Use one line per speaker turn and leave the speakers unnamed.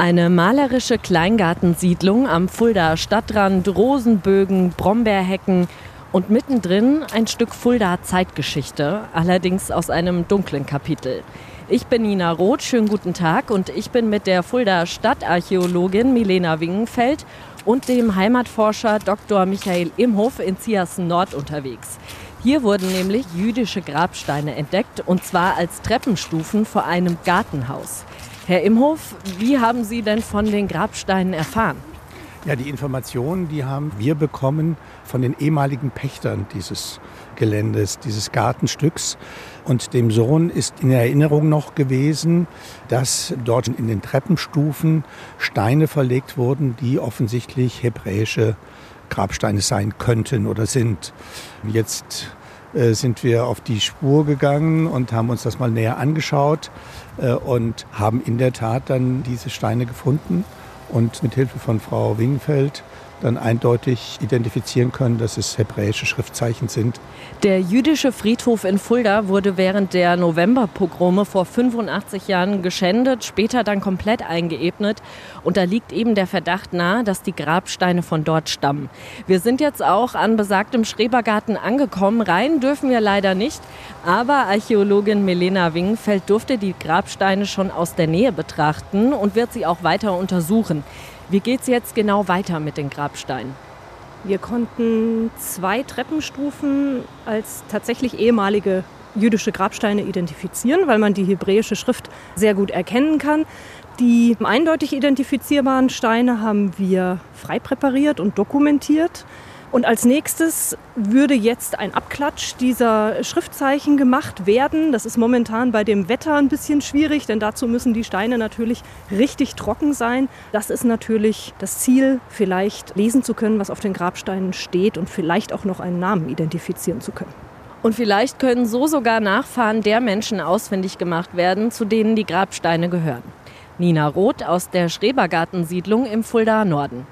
Eine malerische Kleingartensiedlung am Fuldaer Stadtrand, Rosenbögen, Brombeerhecken und mittendrin ein Stück Fuldaer Zeitgeschichte, allerdings aus einem dunklen Kapitel. Ich bin Nina Roth, schönen guten Tag und ich bin mit der Fuldaer Stadtarchäologin Milena Wingenfeld und dem Heimatforscher Dr. Michael Imhof in Ziersen Nord unterwegs. Hier wurden nämlich jüdische Grabsteine entdeckt und zwar als Treppenstufen vor einem Gartenhaus. Herr Imhof, wie haben Sie denn von den Grabsteinen erfahren?
Ja, die Informationen, die haben wir bekommen von den ehemaligen Pächtern dieses Geländes, dieses Gartenstücks. Und dem Sohn ist in Erinnerung noch gewesen, dass dort in den Treppenstufen Steine verlegt wurden, die offensichtlich hebräische Grabsteine sein könnten oder sind. Jetzt sind wir auf die Spur gegangen und haben uns das mal näher angeschaut äh, und haben in der Tat dann diese Steine gefunden und mit Hilfe von Frau Wingfeld dann eindeutig identifizieren können, dass es hebräische Schriftzeichen sind.
Der jüdische Friedhof in Fulda wurde während der Novemberpogrome vor 85 Jahren geschändet, später dann komplett eingeebnet. Und da liegt eben der Verdacht nahe, dass die Grabsteine von dort stammen. Wir sind jetzt auch an besagtem Schrebergarten angekommen. Rein dürfen wir leider nicht. Aber Archäologin Melena Wingfeld durfte die Grabsteine schon aus der Nähe betrachten und wird sie auch weiter untersuchen. Wie geht es jetzt genau weiter mit den Grabsteinen?
Wir konnten zwei Treppenstufen als tatsächlich ehemalige jüdische Grabsteine identifizieren, weil man die hebräische Schrift sehr gut erkennen kann. Die eindeutig identifizierbaren Steine haben wir frei präpariert und dokumentiert. Und als nächstes würde jetzt ein Abklatsch dieser Schriftzeichen gemacht werden. Das ist momentan bei dem Wetter ein bisschen schwierig, denn dazu müssen die Steine natürlich richtig trocken sein. Das ist natürlich das Ziel, vielleicht lesen zu können, was auf den Grabsteinen steht und vielleicht auch noch einen Namen identifizieren zu können.
Und vielleicht können so sogar Nachfahren der Menschen ausfindig gemacht werden, zu denen die Grabsteine gehören. Nina Roth aus der Schrebergartensiedlung im Fuldaer Norden.